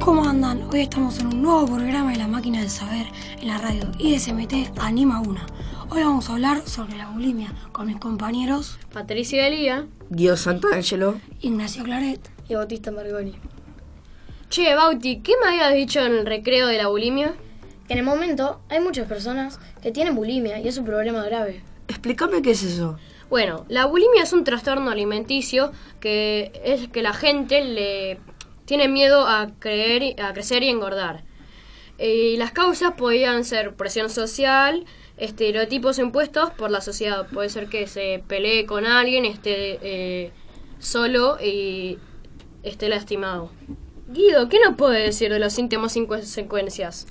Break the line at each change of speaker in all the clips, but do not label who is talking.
¿cómo andan? Hoy estamos en un nuevo programa de la máquina del saber en la radio ISMT Anima Una. Hoy vamos a hablar sobre la bulimia con mis compañeros
Patricia Elía
Guido Santangelo.
Ignacio Claret.
y Bautista Margoni.
Che, Bauti, ¿qué me habías dicho en el recreo de la bulimia?
Que en el momento hay muchas personas que tienen bulimia y es un problema grave.
Explícame qué es eso.
Bueno, la bulimia es un trastorno alimenticio que es que la gente le tiene miedo a creer a crecer y engordar. Y las causas podían ser presión social, estereotipos impuestos por la sociedad. Puede ser que se pelee con alguien, esté eh, solo y esté lastimado. Guido, ¿qué nos puede decir de los síntomas y consecuencias?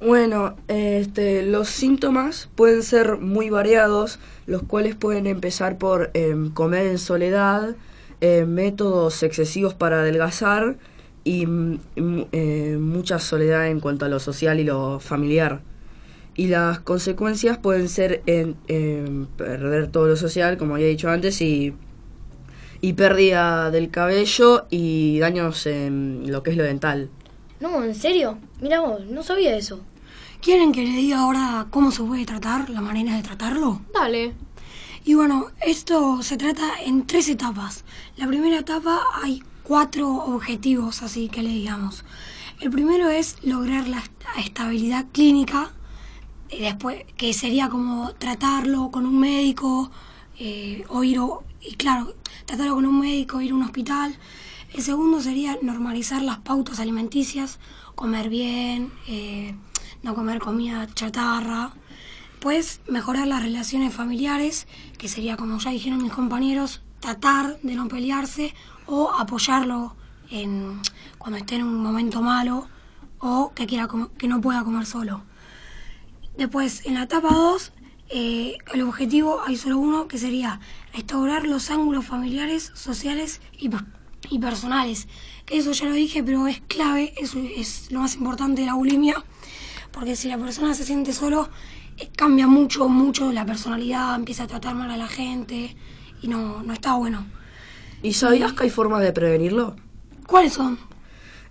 Bueno, este, los síntomas pueden ser muy variados, los cuales pueden empezar por em, comer en soledad, eh, métodos excesivos para adelgazar y mm, mm, eh, mucha soledad en cuanto a lo social y lo familiar. Y las consecuencias pueden ser en, perder todo lo social, como había dicho antes, y, y pérdida del cabello y daños en lo que es lo dental.
No, ¿en serio? Mira vos, no sabía eso.
¿Quieren que le diga ahora cómo se puede tratar, la manera de tratarlo?
Dale.
Y bueno, esto se trata en tres etapas. La primera etapa hay cuatro objetivos, así que le digamos. El primero es lograr la est- estabilidad clínica, y después que sería como tratarlo con un médico, eh, o ir, o- y claro, tratarlo con un médico, ir a un hospital. El segundo sería normalizar las pautas alimenticias, comer bien, eh, no comer comida chatarra. Pues mejorar las relaciones familiares, que sería como ya dijeron mis compañeros, tratar de no pelearse o apoyarlo en cuando esté en un momento malo o que quiera que no pueda comer solo. Después, en la etapa 2, el objetivo hay solo uno, que sería restaurar los ángulos familiares, sociales y, y personales. Que eso ya lo dije, pero es clave, eso es lo más importante de la bulimia, porque si la persona se siente solo, eh, cambia mucho, mucho la personalidad, empieza a tratar mal a la gente y no, no está bueno.
¿Y sabías que hay formas de prevenirlo?
¿Cuáles son?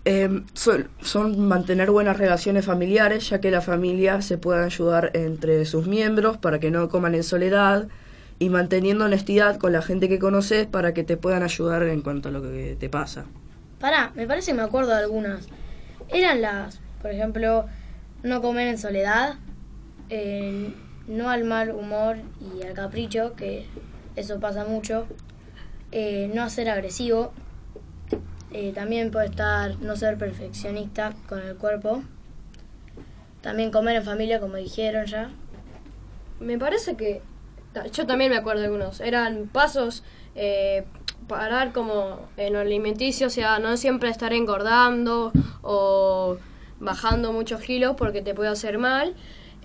Eh, son, son mantener buenas relaciones familiares, ya que la familia se puede ayudar entre sus miembros para que no coman en soledad y manteniendo honestidad con la gente que conoces para que te puedan ayudar en cuanto a lo que te pasa.
Pará, me parece que me acuerdo de algunas. Eran las, por ejemplo, no comer en soledad, eh, no al mal humor y al capricho, que eso pasa mucho, eh, no ser agresivo, eh, también puede estar no ser perfeccionista con el cuerpo, también comer en familia, como dijeron ya.
Me parece que yo también me acuerdo de algunos. Eran pasos eh, parar como en lo alimenticio, o sea, no siempre estar engordando o bajando muchos kilos porque te puede hacer mal.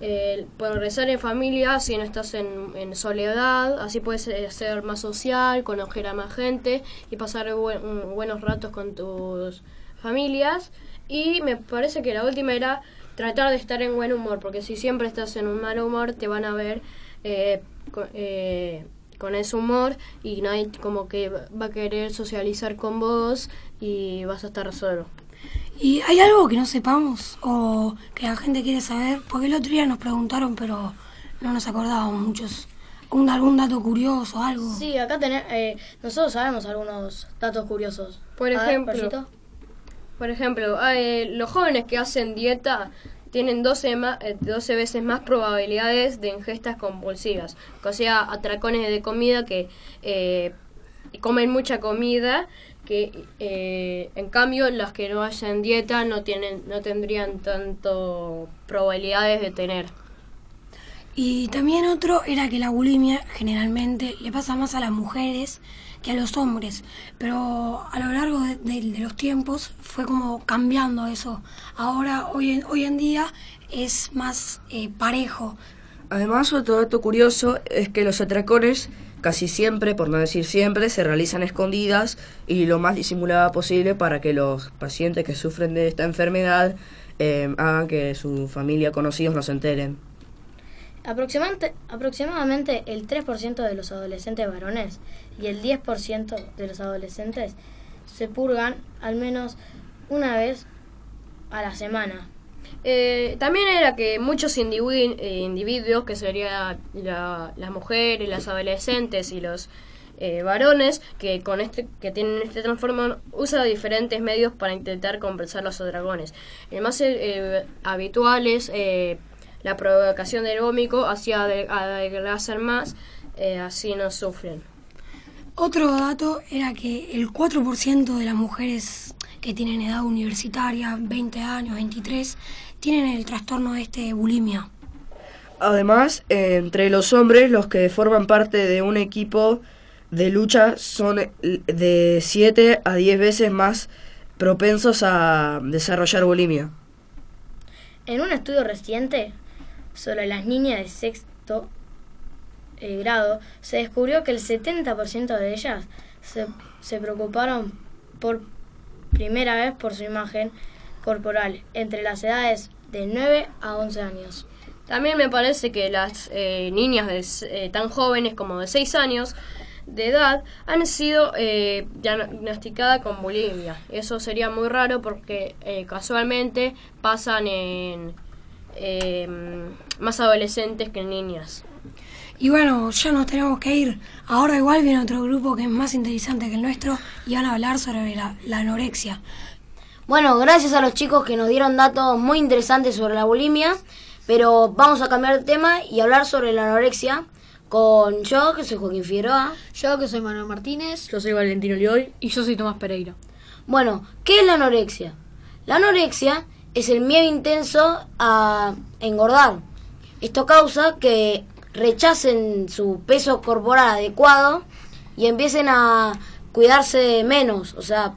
Eh, progresar en familia si no estás en, soledad, así puedes eh, ser más social, conocer a más gente y pasar buen- buenos ratos con tus familias. Y me parece que la última era tratar de estar en buen humor, porque si siempre estás en un mal humor te van a ver eh, co- eh, con ese humor y nadie como que va a querer socializar con vos y vas a estar solo.
¿Y hay algo que no sepamos o que la gente quiere saber? Porque el otro día nos preguntaron, pero no nos acordábamos muchos. Un, ¿Algún dato curioso, algo?
Sí, acá tenemos, nosotros sabemos algunos datos curiosos.
Por
A
ejemplo. Por ejemplo, eh, los jóvenes que hacen dieta tienen 12, ma- eh, 12 veces más probabilidades de ingestas compulsivas, o sea, atracones de comida que eh, comen mucha comida, que eh, en cambio los que no hacen dieta no tienen, no tendrían tanto probabilidades de tener.
Y también otro era que la bulimia generalmente le pasa más a las mujeres que a los hombres, pero a lo largo de, de- de los tiempos fue como cambiando eso. Ahora, hoy en, hoy en día, es más eh, parejo.
Además, otro dato curioso es que los atracones casi siempre, por no decir siempre, se realizan escondidas y lo más disimulada posible para que los pacientes que sufren de esta enfermedad eh, hagan que su familia conocidos no se enteren.
Aproximante- aproximadamente el 3% de los adolescentes varones y el 10% de los adolescentes se purgan al menos una vez a la semana.
Eh, también era que muchos eh, individuos, que serían las mujeres, las adolescentes y los eh, varones, que con este que tienen este transformo, usan diferentes medios para intentar compensar los dragones. El más eh, habitual es eh, la provocación del vómito hacia de- adelgazar más, así no sufren.
Otro dato era que el 4% de las mujeres que tienen edad universitaria, 20 años, 23, tienen el trastorno este de bulimia.
Además, entre los hombres, los que forman parte de un equipo de lucha son eh, de 7 a 10 veces más propensos a desarrollar bulimia.
En un estudio reciente sobre las niñas de sexto eh, grado, se descubrió que el 70% de ellas se, se preocuparon por primera vez por su imagen corporal entre las edades de 9 a 11 años.
También me parece que las eh, niñas de eh, tan jóvenes como de 6 años de edad han sido eh, diagnosticadas con bulimia. Eso sería muy raro porque eh, casualmente pasan en eh, más adolescentes que niñas.
Y bueno, ya nos tenemos que ir. Ahora igual viene otro grupo que es más interesante que el nuestro y van a hablar sobre la, la anorexia.
Bueno, gracias a los chicos que nos dieron datos muy interesantes sobre la bulimia, pero vamos a cambiar de tema y hablar sobre la anorexia con yo, que soy Joaquín Figueroa.
Yo que soy Manuel Martínez.
Yo soy Valentino Lioy.
Y yo soy Tomás Pereira.
Bueno, ¿qué es la anorexia? La anorexia es el miedo intenso a engordar. Esto causa que rechacen su peso corporal adecuado y empiecen a cuidarse menos, o sea,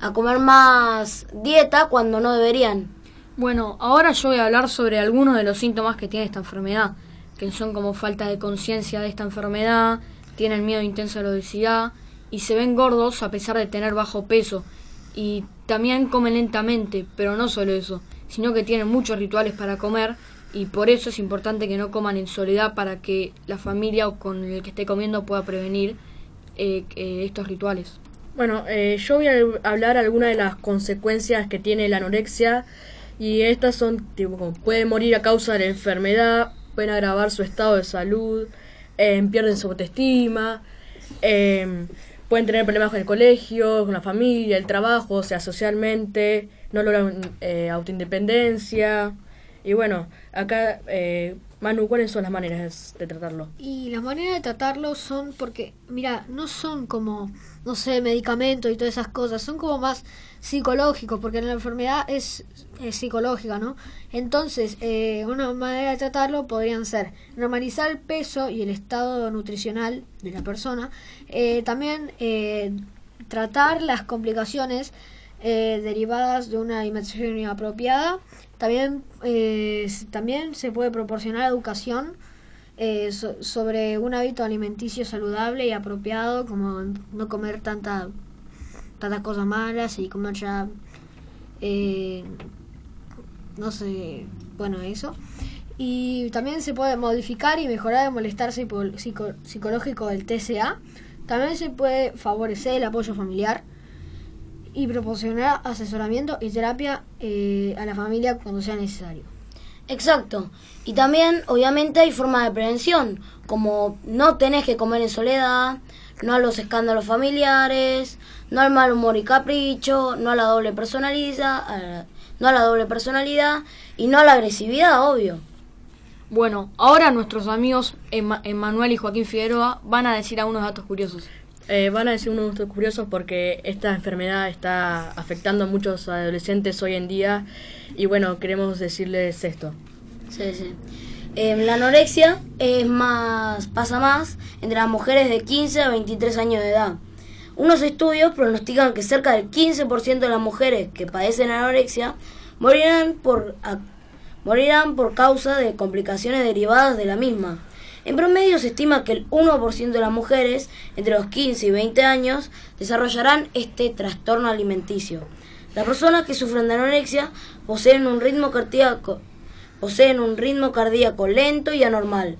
a comer más dieta cuando no deberían.
Bueno, ahora yo voy a hablar sobre algunos de los síntomas que tiene esta enfermedad, que son como falta de conciencia de esta enfermedad, tienen miedo intenso a la obesidad y se ven gordos a pesar de tener bajo peso. Y también comen lentamente, pero no solo eso, sino que tienen muchos rituales para comer y por eso es importante que no coman en soledad para que la familia o con el que esté comiendo pueda prevenir eh, eh, estos rituales.
Bueno, eh, yo voy a hablar algunas de las consecuencias que tiene la anorexia y estas son, tipo, como pueden morir a causa de la enfermedad, pueden agravar su estado de salud, eh, pierden su autoestima, eh, pueden tener problemas con el colegio, con la familia, el trabajo, o sea, socialmente, no logran autoindependencia. Y bueno, acá, eh, Manu, ¿cuáles son las maneras de tratarlo?
Y las maneras de tratarlo son porque, mira, no son como, no sé, medicamentos y todas esas cosas, son como más psicológicos, porque la enfermedad es, psicológica, ¿no? Entonces, eh, una manera de tratarlo podrían ser normalizar el peso y el estado nutricional de la persona, eh, también eh, tratar las complicaciones eh, derivadas de una alimentación inapropiada, también, eh, también se puede proporcionar educación eh, so- sobre un hábito alimenticio saludable y apropiado, como no comer tanta, tantas cosas malas y comer ya, eh, no sé, bueno, eso. Y también se puede modificar y mejorar el molestar psico- psicológico del TCA. También se puede favorecer el apoyo familiar y proporcionar asesoramiento y terapia eh, a la familia cuando sea necesario.
Exacto. Y también, obviamente, hay formas de prevención, como no tenés que comer en soledad, no a los escándalos familiares, no al mal humor y capricho, no a la doble personalidad, a la- no a la doble personalidad y no a la agresividad, obvio.
Bueno, ahora nuestros amigos Emanuel y Joaquín Figueroa van a decir algunos datos curiosos.
Eh, van a decir unos datos curiosos porque esta enfermedad está afectando a muchos adolescentes hoy en día y bueno, queremos decirles esto.
Sí, sí. Em, la anorexia es más, pasa más entre las mujeres de 15 a 23 años de edad. Unos estudios pronostican que cerca del 15% de las mujeres que padecen anorexia morirán por, a- morirán por causa de complicaciones derivadas de la misma. En promedio se estima que el 1% de las mujeres entre los 15 y 20 años desarrollarán este trastorno alimenticio. Las personas que sufren de anorexia poseen un ritmo cardíaco lento y anormal,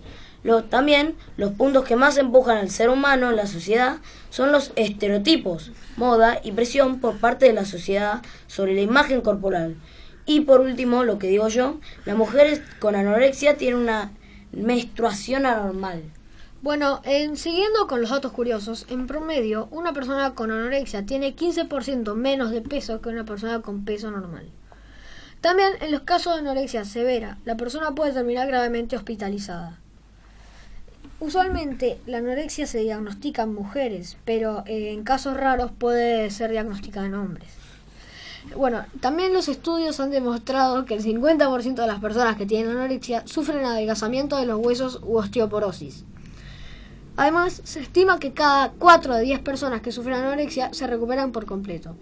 también los puntos que más empujan al ser humano en la sociedad son los estereotipos, moda y presión por parte de la sociedad sobre la imagen corporal. Y por último, lo que digo yo, las mujeres con anorexia tienen una menstruación anormal.
Bueno, en- siguiendo con los datos curiosos, en promedio, una persona con anorexia tiene 15% menos de peso que una persona con peso normal. También en los casos de anorexia severa, la persona puede terminar gravemente hospitalizada. Usualmente la anorexia se diagnostica en mujeres, pero eh, en casos raros puede ser diagnosticada en hombres. Bueno, también los estudios han demostrado que el 50% de las personas que tienen anorexia sufren adelgazamiento de los huesos u osteoporosis. Además, se estima que cada 4 de 10 personas que sufren anorexia se recuperan por completo.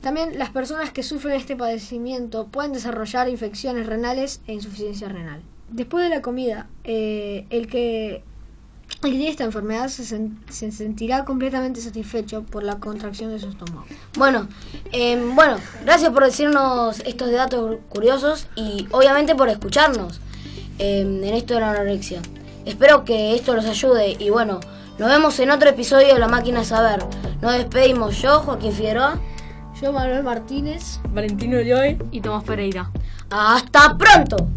También las personas que sufren este padecimiento pueden desarrollar infecciones renales e insuficiencia renal. Después de la comida, eh, el, que, el que tiene esta enfermedad se, sen- se sentirá completamente satisfecho por la contracción de su estómago.
Bueno, em, bueno, gracias por decirnos estos datos curiosos y obviamente por escucharnos em, en esto de la anorexia. Espero que esto los ayude y bueno, nos vemos en otro episodio de La Máquina de Saber. Nos despedimos yo, Joaquín Figueroa.
Yo, Manuel Martínez.
Valentino de hoy.
Y Tomás Pereira.
Hasta pronto.